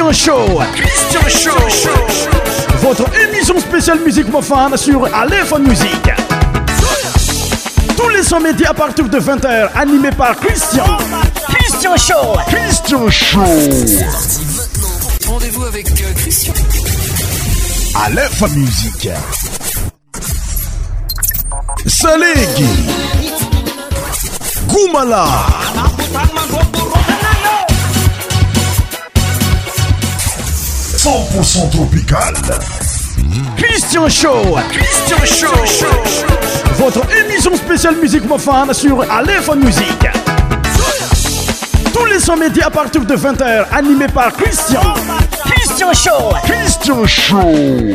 Christian Show. Christian Show. Votre émission spéciale musique mofane sur Aléphone Music Tous les sommets à partir de 20h, animés par Christian. Christian Show. Christian Show. Rendez-vous avec euh, Christian. Aléphone Musique. Salégui. Goumala. 100% tropical. Christian Show. Christian Show. Votre émission spéciale musique mofane sur Aléphone Musique. Tous les sommets médias à partir de 20h, animés par Christian. Christian Show. Christian Show.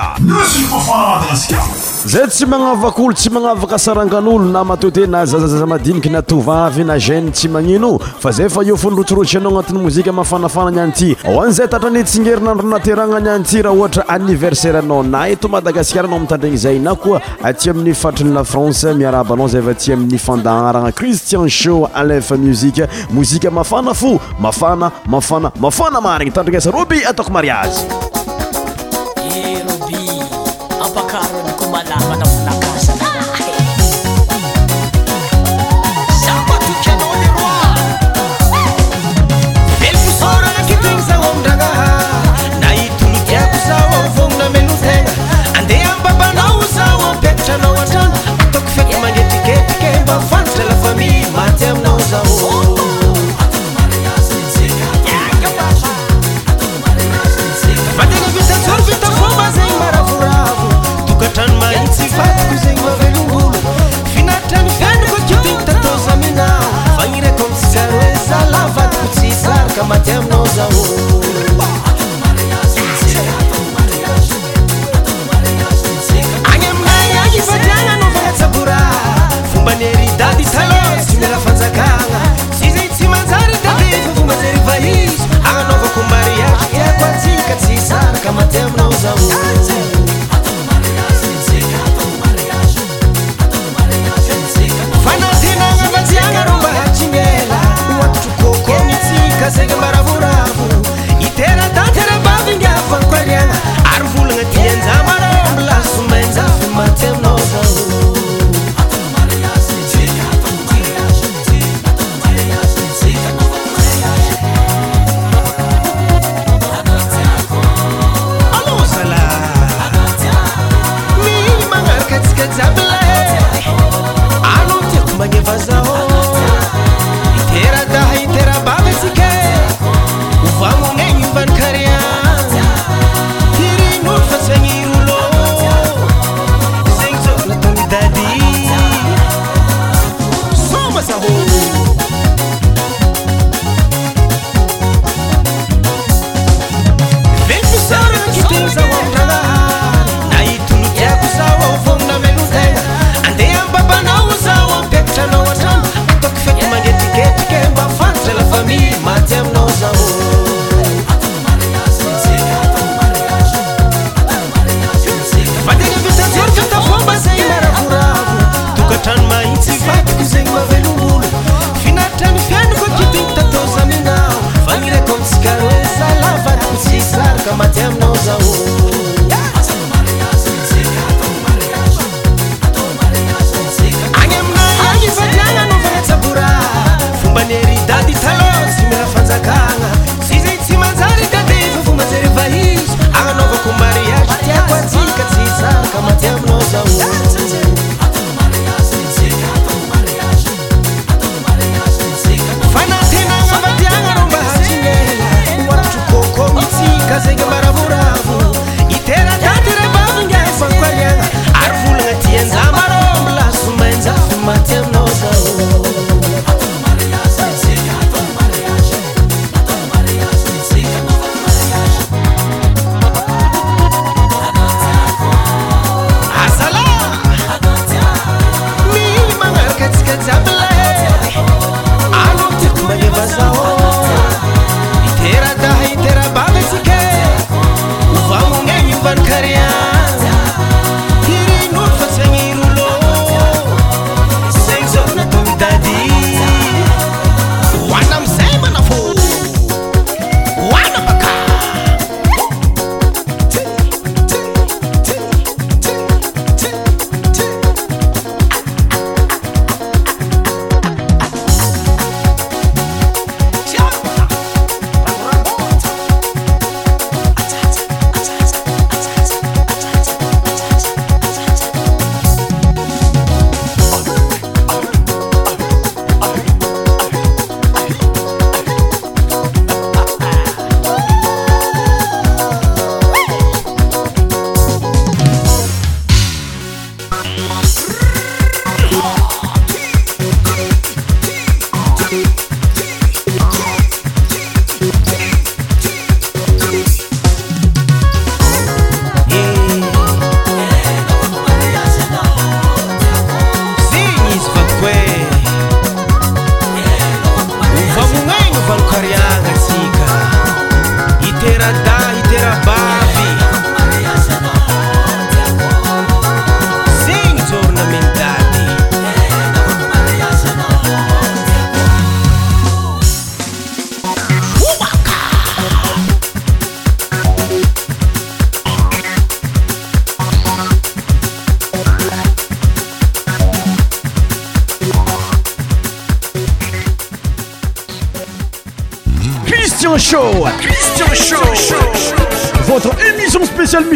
afaamadagaska zay tsy magnavaka olo tsy magnavaka asarangan'olo na matote na zazazaza madiniky natovavy na gene tsy magnino fa zay fa eo fonyrotsorosy anao agnatin'ny mozika mafanafana ny anty aoanzay tatrany tsinerinandro naterana ny anty raha ohatra anniversaire anao na eto madagasikara anao amitandragny zay na koa aty amin'ny fatriny lafrance miarabanao zay fa ty amin'ny fandaharagna cristian sho alef muzike mozika mafana fo mafana mafana mafana marigny tandrigna esaroby ataoko mariazy Pakar and Kumala.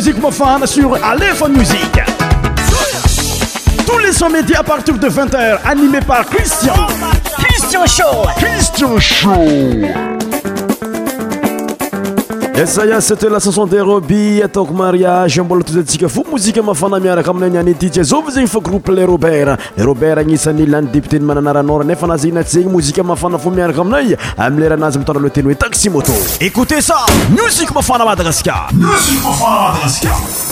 musique profane sur Aléphone Musique. Tous les sons médias à partir de 20h, animés par Christian. Christian Show. Christian Show. esaya cete la canson de robi ataoko mariage mbola totyntsika fo mozike mafana miaraka aminay ny an itity azao fa zegny fa groupe le robert le robert agnisan'nylany deputé n'ny mananaranora nefa ana zegny natyzagny mozik mafana fo miaraka aminay amileranazy mitandra le teny hoe taximoto écoute sa musik mafana madagasikar musik mafana madagaskar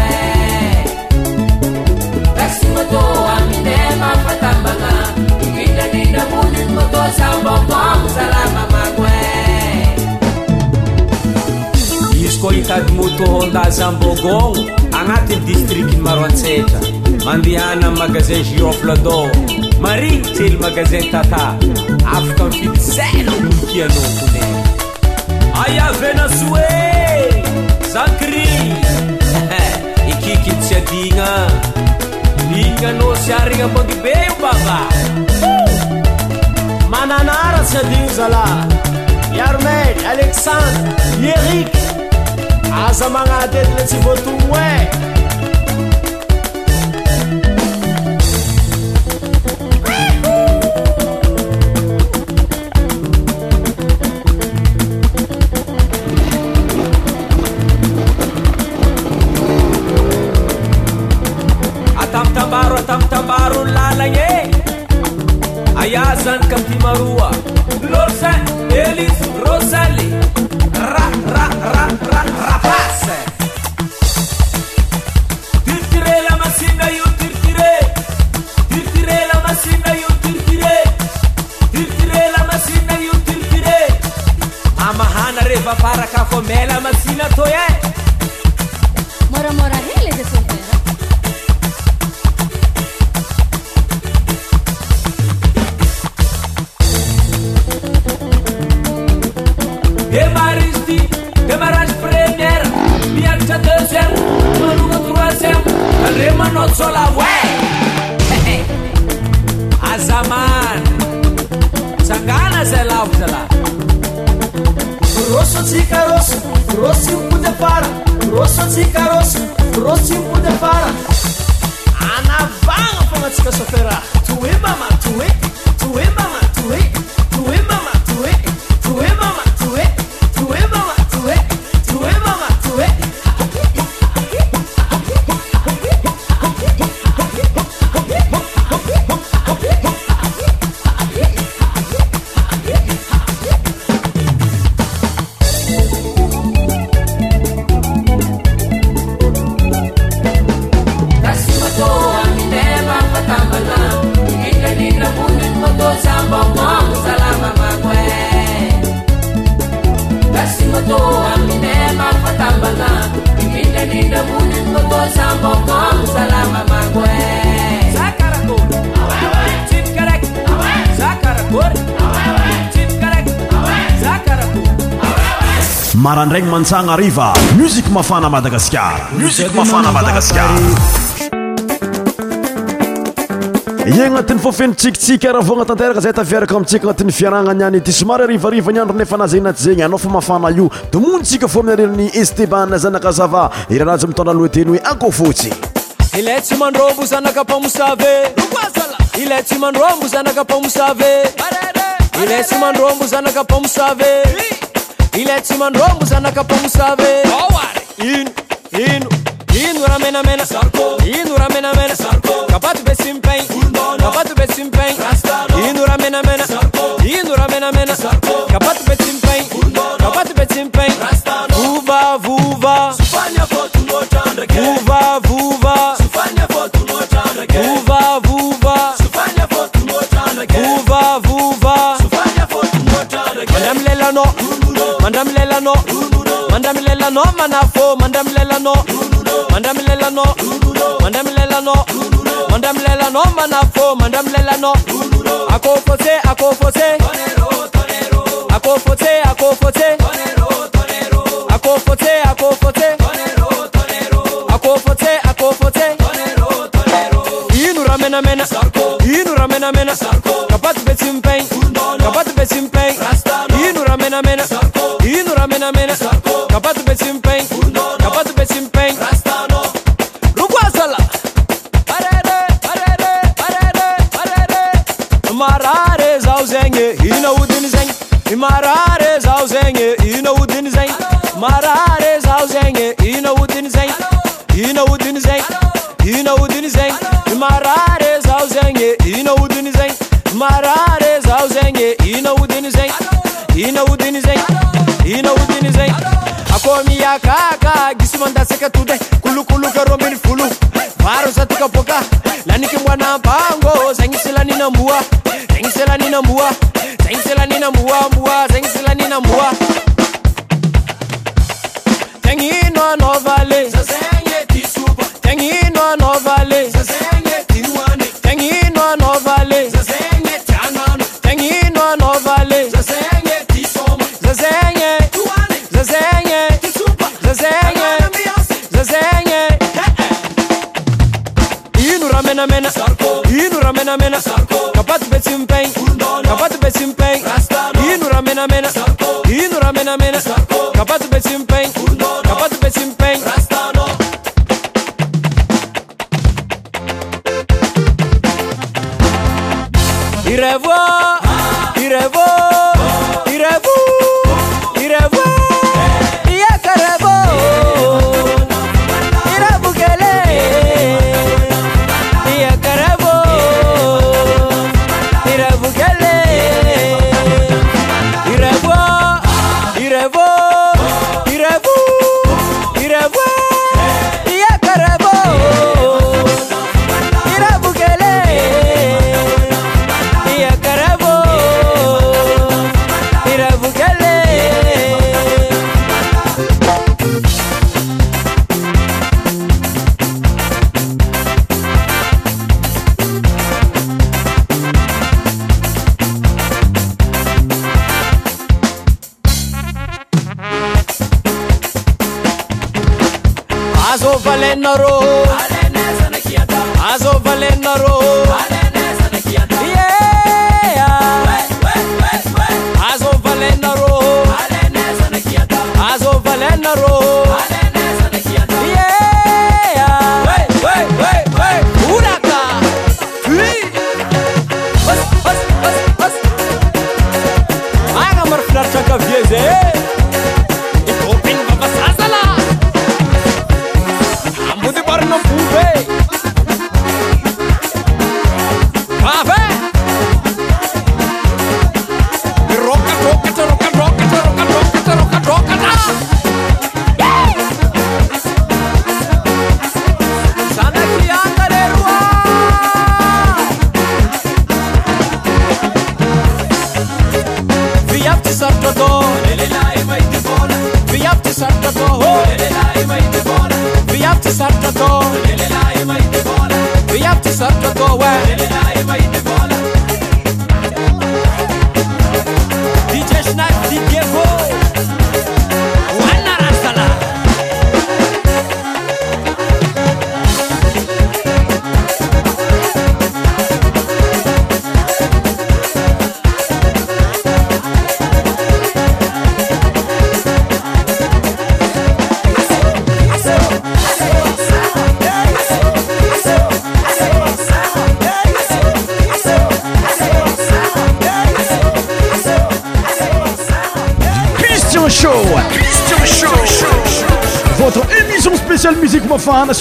mtoababooalamamagoisykolitady môto ndazambôgon agnatiny distrikiny maroantsetra mandehanan magazin giroflado marigy tsely magazin tata afrika n fidyzanatianao ote aia venasoe sancri i kiky tsy adigna dikano sy arignabodibeio bava nanaratsy adio zala yarmel alesandre yerik aza magnaty etile tsy boatono e ataptabaro ataptabaro nlalagneaia mkafaamadagasamk mafana madagaskaie agnatin'nyfofenrotsikitsika raha voagnatanteraka zay tafiaraka amintsika agnatin'ny fiaranany any ty somary arivarivanyandro nefanazeny naty zegny anao fa mafana io domonitsika fô mi'y alerin'ny esteban zanaka zava irahanazy mitndra loateny hoe akoo fotsy iletimandromozanakapamosaveovoovnamlelanô mandam lelano mandamlelanmanf mandamlelan madamlelanmadamlelanmadalelamanf madamlela a na mene Kapatu pe simpeng Kapatu pe simpeng Rukwasala Arere, arere, arere, arere Marare zau zenge Ina udin zeng Marare zau zenge Ina udin zeng Marare zau zenge Ina udin zeng Ina udin zeng Ina udin zeng Marare zau Ina udin zeng Marare zau Ina udin zeng Ina udin zeng miakaka isymandaseka tode kolokolo karobeny folo varosatykapoka laniky moanampangô zagni sylanina moa zagni sylanina moa sagnsylanina moamoa zagni sylanina moategnynolgnalé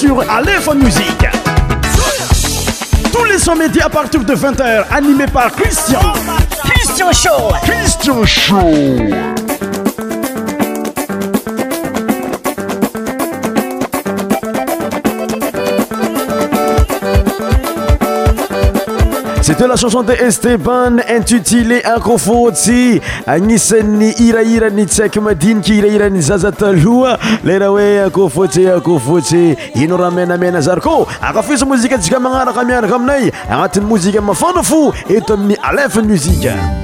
sur Aléphone Musique. Tous les sommets médias à partir de 20h, animés par Christian. Christian Show. Christian Show. de la chanson de steban intutilé akofôtsy agnisany irairany tsy haiky madinika irahiran'ny zaza taloha leraha hoe akofotsy akofotsy ino raha menamena zarykô akafisy mozika atsika magnaraka miaraka aminay agnatin'ny mozika mafana fo eto amin'ny alifny muzike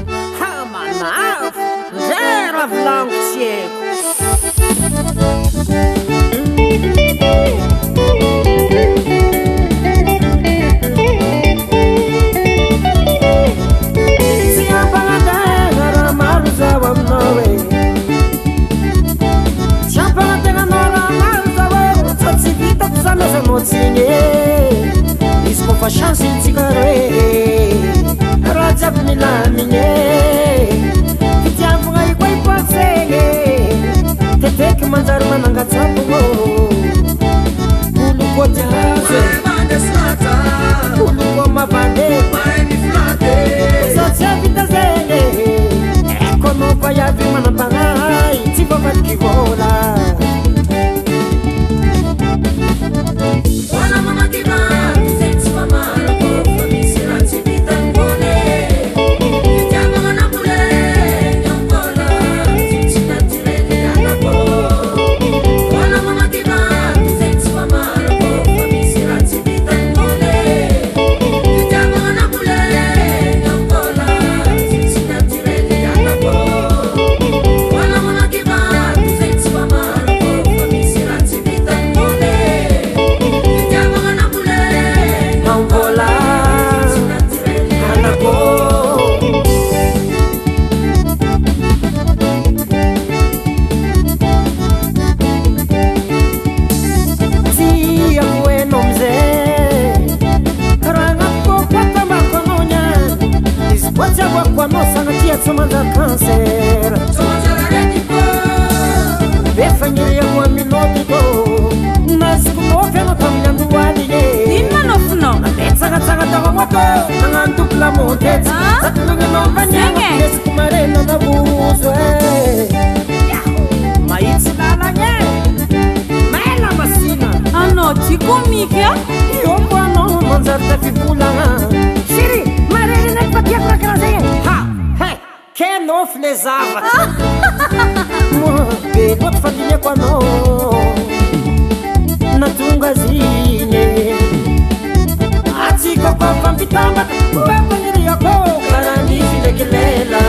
khenoflezaa bofadile kano natungazine azikokofanditangaekondiriako kanadisilekelela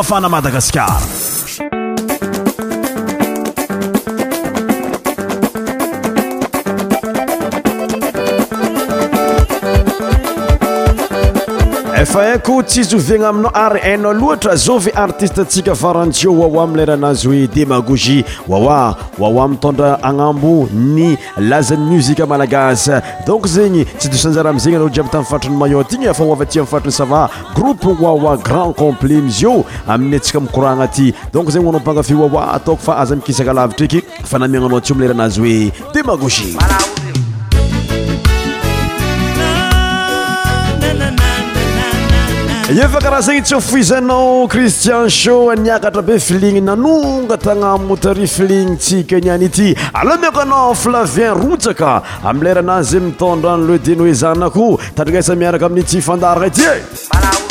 فانا مداغاسكار fa aiko tsizoviana aminao ar n loatra azove artiste tsika farantsio wawa amleranazy oe démagogie wawa wawa mitondra anambo ny lazany muzika malagaz donc zegny tsy dosanjara amzegny jiaby tami'yfatriny mailo t gny faovati amfatri'ny sava groupe wawa grand complit mizy io amin'ny antsika mikorana aty donc zegny oanao pangafe wawa ataoko fa aza mikisaka lavitra eky fa namiananao atseo mlarahanazy oe démagogie efa ka raha zegny tsy foizanao kristian sho niakatra be filigny nanonga tagna motari filigny tsikaniany ity alamiako anao flavien rotsaka ami leranazy mitondrany le denoe zanako tatrakaisa miaraka amin'n'ty fandarana ity e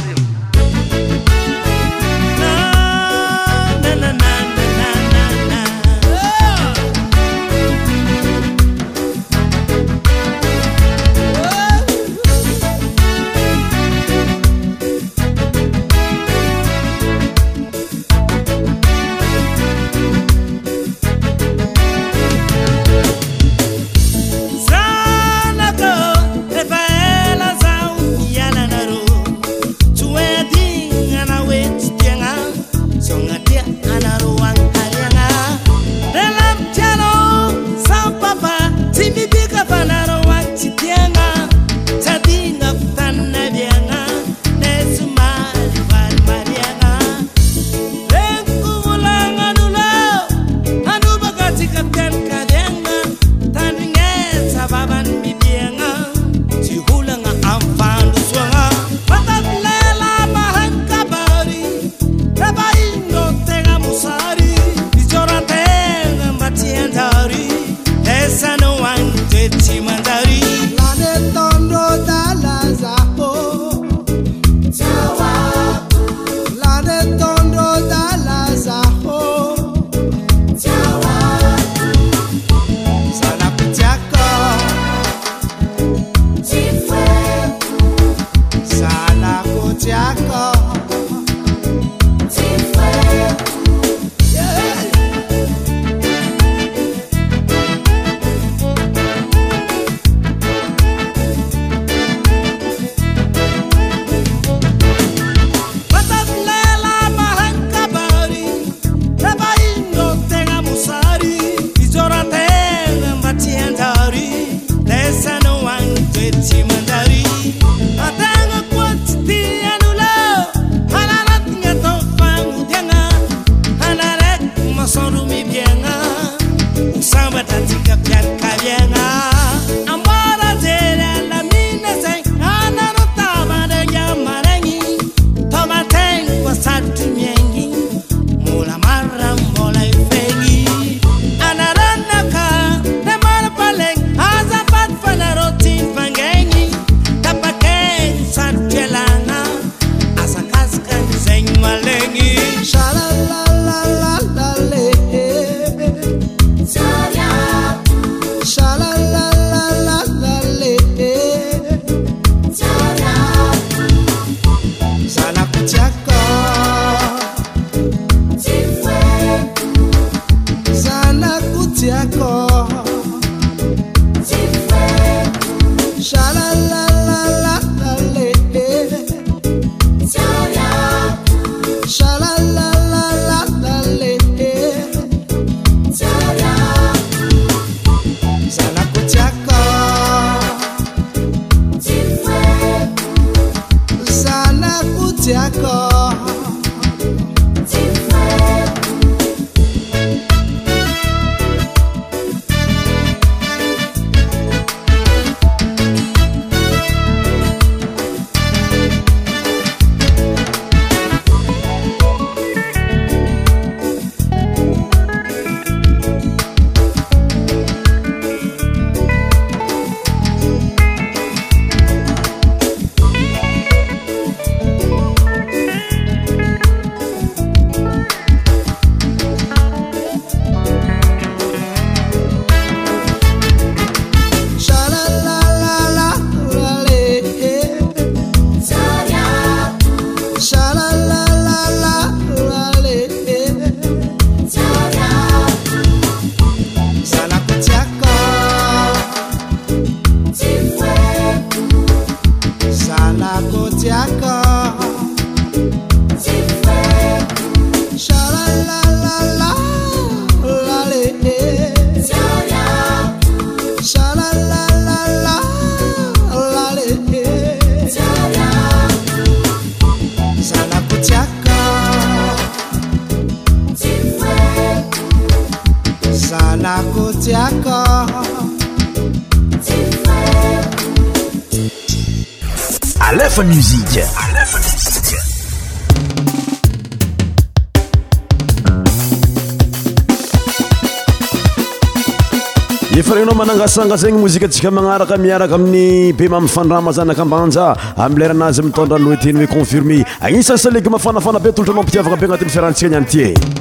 gasanga zegny mozika antsika magnaraka miaraka amin'ny be ma mifandramazanakambanja amileranazy mitondranoe teny hoe confirme agnisany sa legome fanafana be totra mampitiavagna be agnatin'ny fiarahantsika any anty e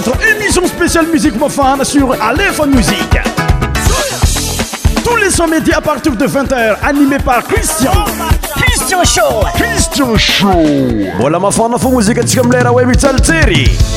votre émission spéciale musiqu mofan sur alehone musiq tous les somedi à partir de 2 heures animé parnristian sho voilà ma fan nafomusiqu aicom lraweitaleri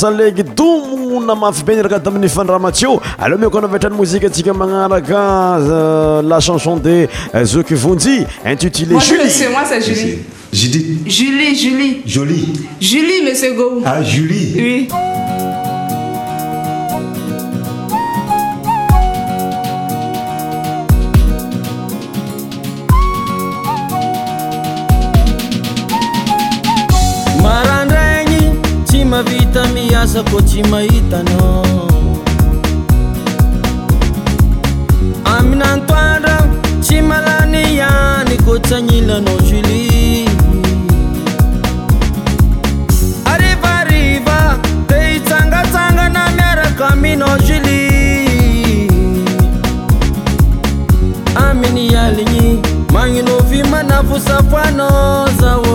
salegi domona mafy be niraka tamin'ny fandramatio aleo miako anavetrany mozika antsika magnaraka euh, la chanson de euh, zoky vonjy intitulé julie Julie, Julie. Jolie. Julie, monsieur Go. Ah, Julie. Oui. aminantoandra timalany yany kotanyilanojilarivariva taitsangatsanga na miarakaminajili aminy aliny manino vimana vosavoanoz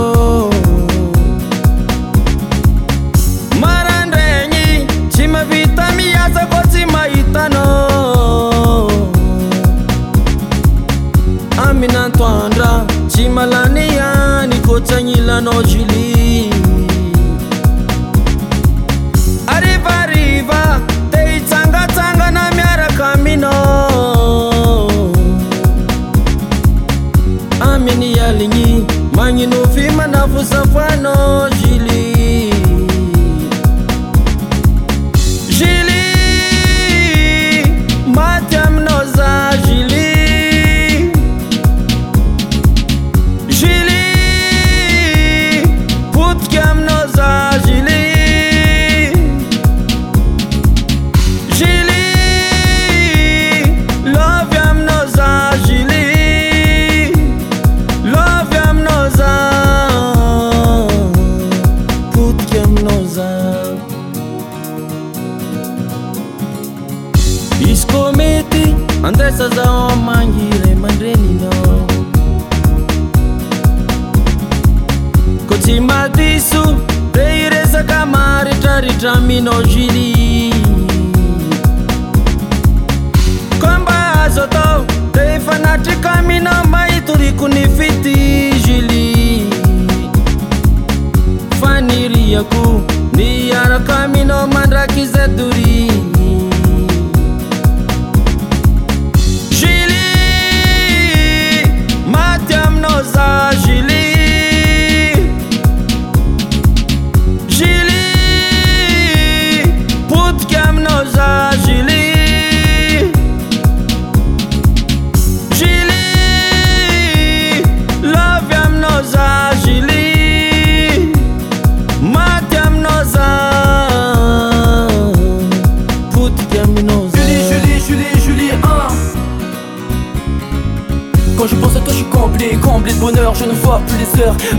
ano de lixo. aku niarakaminoman rakizeduri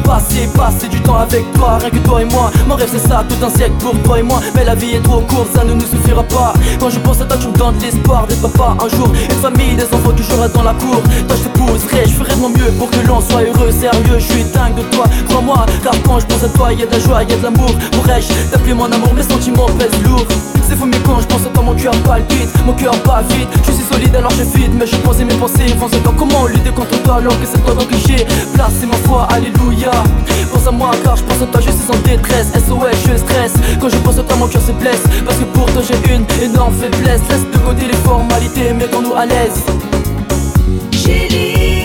Passez, passez du avec toi, rien que toi et moi. Mon rêve c'est ça, tout un siècle pour toi et moi. Mais la vie est trop courte, ça ne nous suffira pas. Quand je pense à toi, tu me donnes l'espoir Des papas, un jour. Une famille, des enfants toujours j'aurai dans la cour. Toi, je te pousserai, je ferai de mon mieux pour que l'on soit heureux, sérieux. Je suis dingue de toi, crois-moi. Car quand je pense à toi, y a de la joie, y a de l'amour. Pourrais-je t'appeler mon amour, mes sentiments pèsent lourd. C'est fou, mais quand je pense à toi, mon cœur palpite, mon cœur bat vite. Je suis solide alors je vide, mais je pense et mes pensées vont se Comment lutter contre toi alors que c'est toi d'obliger. Place, ma foi, alléluia. Pense à moi, car je pense à toi, je suis en détresse. SOS, je stresse. Quand je pense à toi, mon cœur se blesse. Parce que pour toi, j'ai une énorme faiblesse. Laisse de côté les formalités, mettons-nous à l'aise. J'ai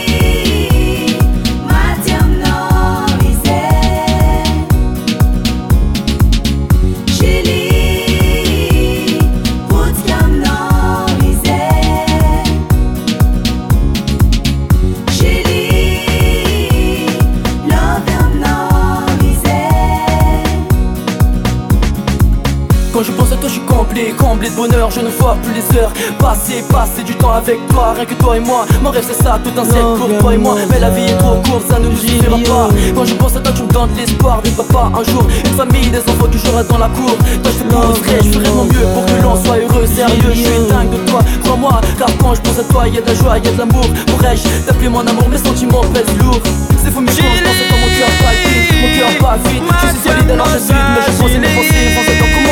je ne vois plus les heures passer, passer du temps avec toi, rien que toi et moi. Mon rêve c'est ça, tout un ciel pour toi et moi. Mais la vie est trop courte, ça ne nous suffira pas. Quand je pense à toi, tu me donnes l'espoir d'une papa un jour, une famille, des enfants toujours à dans la cour. Toi je te montrerai, je ferai mon mieux pour que l'on soit heureux, sérieux. Je suis dingue de toi, crois-moi, car quand je pense à toi, y a de la joie, y a de l'amour. Pourrais-je t'appeler mon amour, mes sentiments pèsent lourd. C'est fou, mais je pense à toi, mon cœur pas vite, mon cœur pas vite. Je suis solide alors je suis, mais je pense et mes pensées,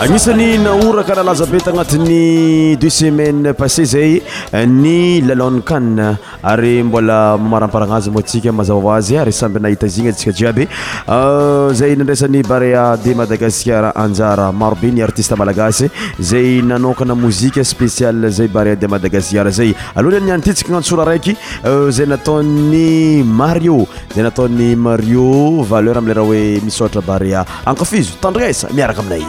agnisany naoraka lalaza be tanatin'ny deux semaine passé zay eh, ny lalonkan ary mbola mamaraparana azy motsika mazaazy arysambynahita ziny tska jiabe eh, zay nandraisany barea de madagaskar anjara marobe ny artiste malagasy zay nanokana mozike spéciale zay barre de madagaskar zay alhana nattsika asora raiky eh, zay nataony mario da nataony mario valeuramlerh oe misyohatra barea akafizo tandriasa miaraka aminay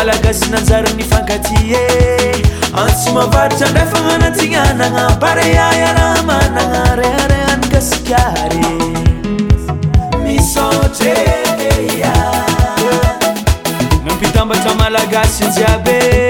malagasi nanjara'ny fankatie antsomavaritra ndrefamanatsignananampareaa raha manana rearehany gasikary misotree nampitambatra malagasy jiabe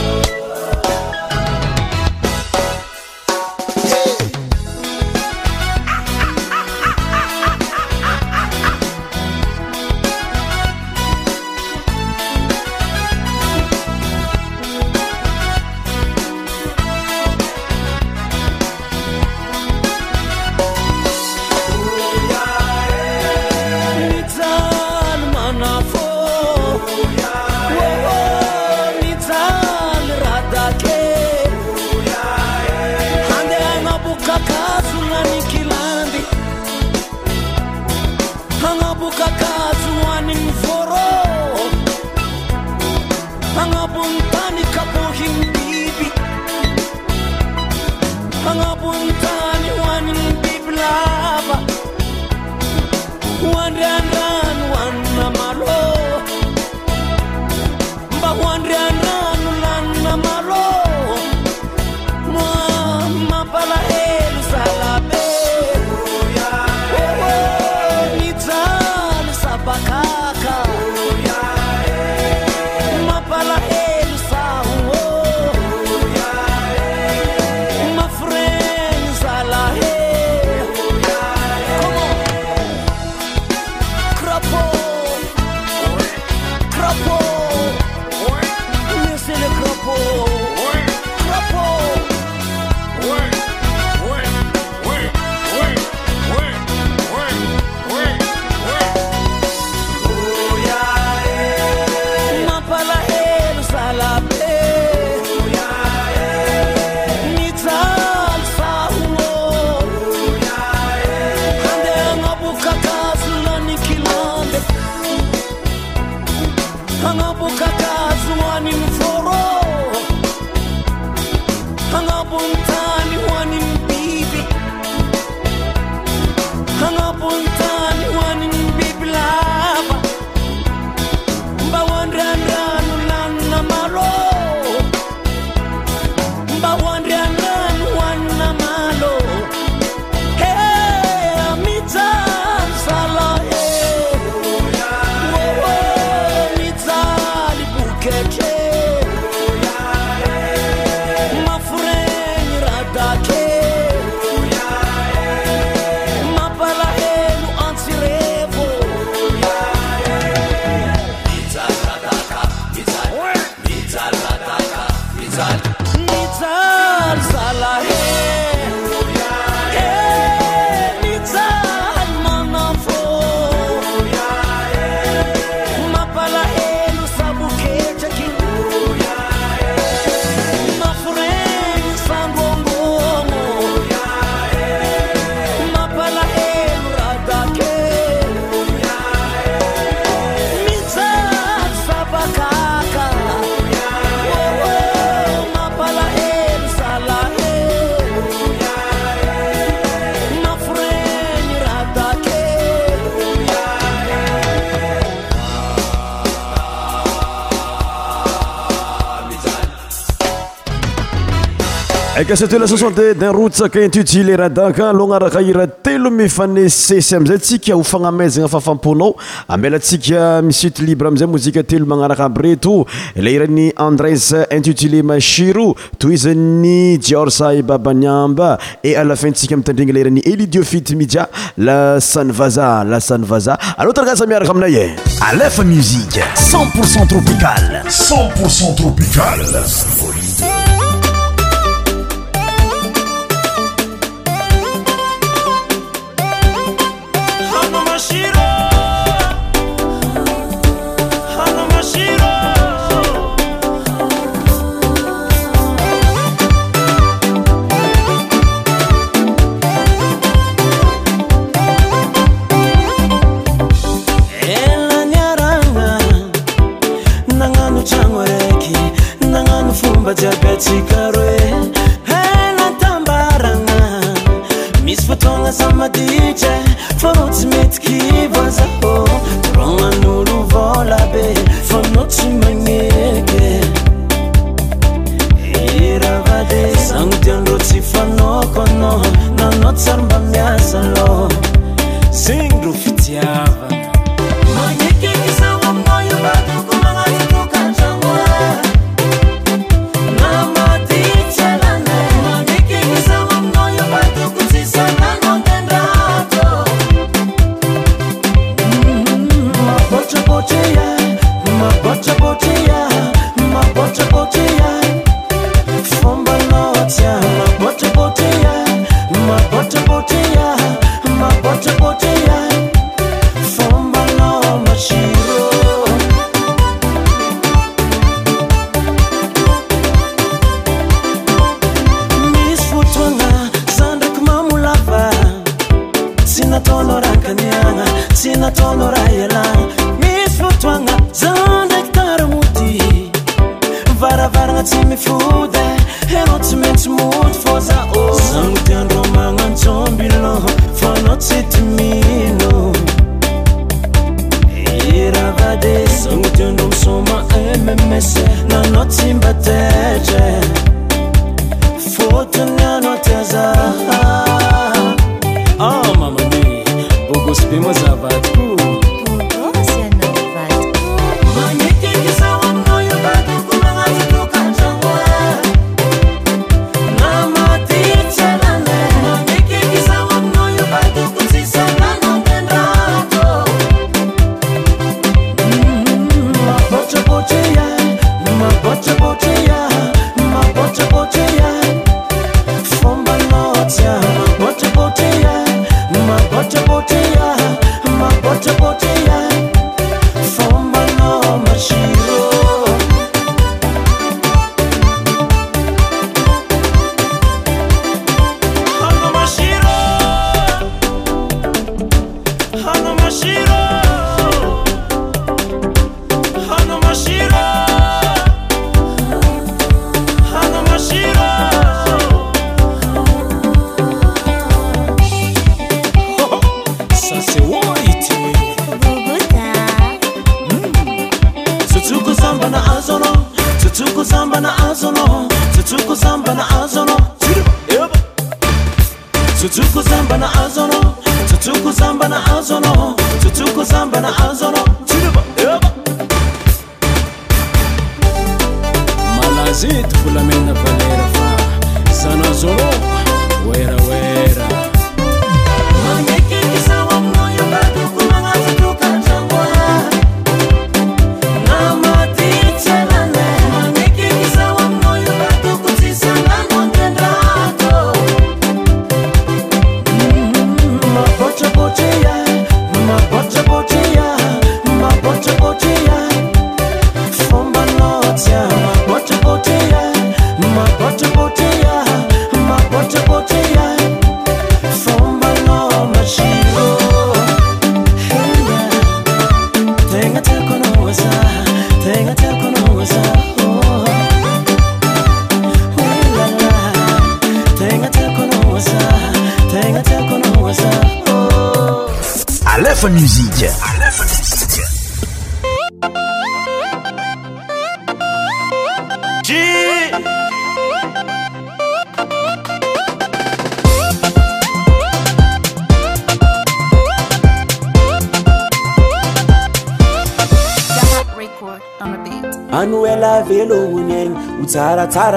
Pangapunta ni waning di belaba Wan dan tlasocnte dinrotsak intutulerdaka aloa anaraka ira telo mifanesesy amzay tsika hofanamazana fafamponao ambelantsika misite libre amizay mozika telo manaraka aby reto lairan'ni andres intutilé mashiro toizanny jiorsay babanyamba e alafinntsika ami tandrigna lairan'ny elidiophit mijia la sanvaza la sanvaza atraaza miaraka aminay e aamui cetporcent tropicalci jiaby atsikaroe enatambarana misy fotoagnaza maditra farô tsy mety kivôzakô rognan'olo vôla be fanao tsy magnety erahavady zagno tiandrôo tsy fanaoko anao nanao tsy sara mba miasa lô zegny rô fitiavaa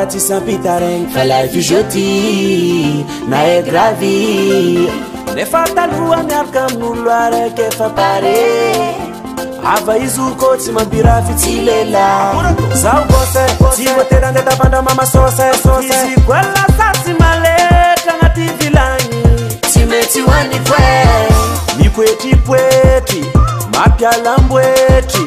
tisampitry alavijty naravefatavoamiaraka e amin'olo araky efaparé ava izy ko tsy mambira fitsy lela za o tsy botelandetavandramamazykelasasy maletra agnaty vilany tsy mety aniko mipoetripoetry mapialamboetry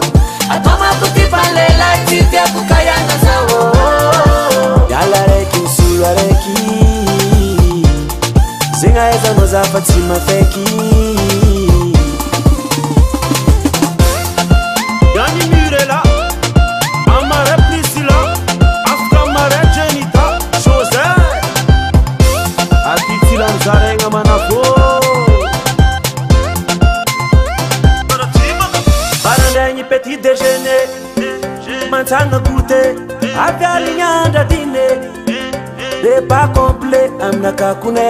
tiaakyany murela amara prisila afkamare jenita os atitilanzaregna manavô alandragny petit déjene mantsanna kouté avali gnyandra diney re pa complet aminakakone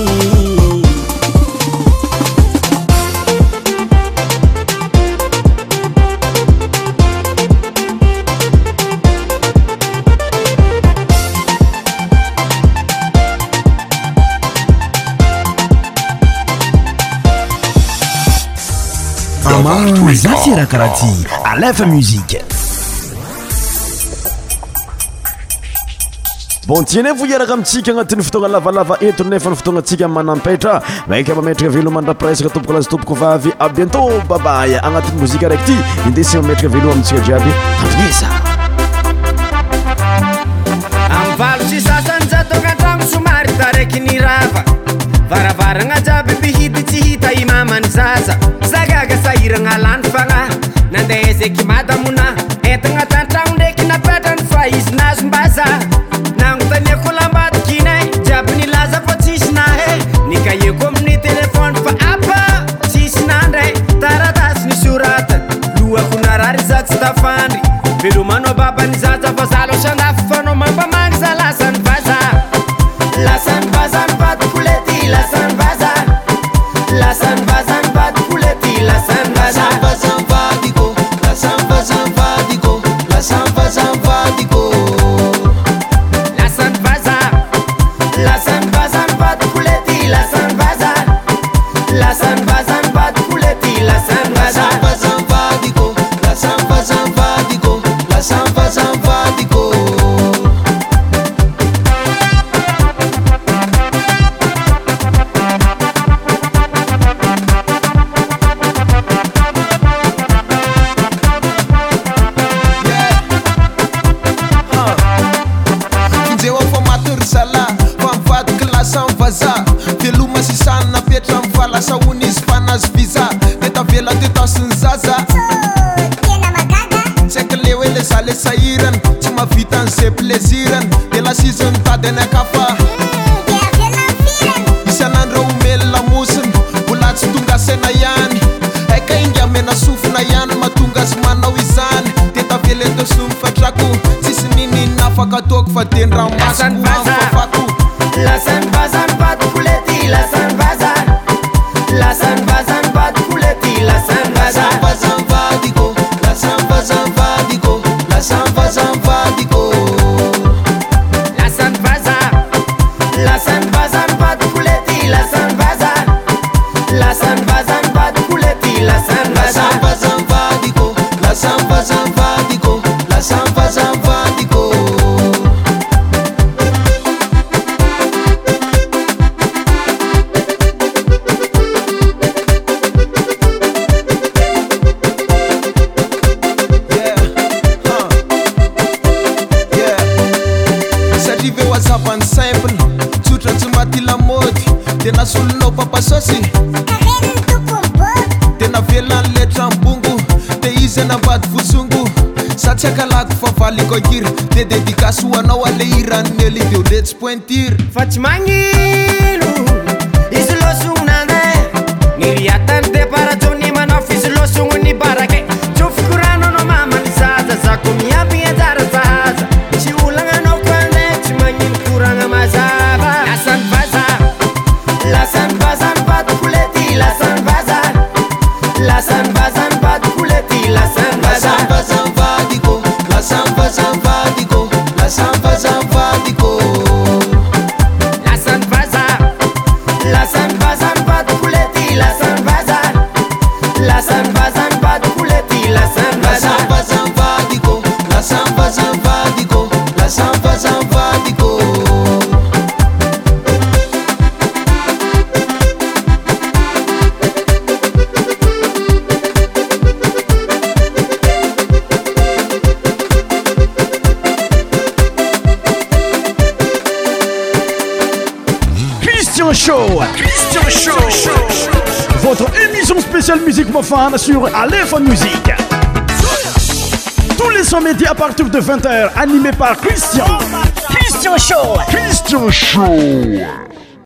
rakaraha ty alefa muzike bon tianeva iaraka amintsika agnatin'ny fotoagna lavalava ento nefa ny fotoagna tsika manampetra eika mametraka avelo man rapiresaka tompoko laza tompoka vavy a bientô babai agnatin'ny mozika araiky ty inde si mametrika aveloa amitsika jiaby esa raky madamona entagna tantragno ndraiky napatrany fa izynazo mba za nagno taniako lambadik inay e. jiaby nylaza fô tsisyna he nikahiako amin'ny telefony fa apa tsisynandray taratasy nisorata loako narary zatsy tafandry velomanao babanyza kokiry de dedicasy hoanao ale hiranny alivyo letsy pointury fa tsy magni musique profane sur Aléphone Musique. Tous les samedis à partir de 20h, animés par Christian. Christian Show. Christian Show.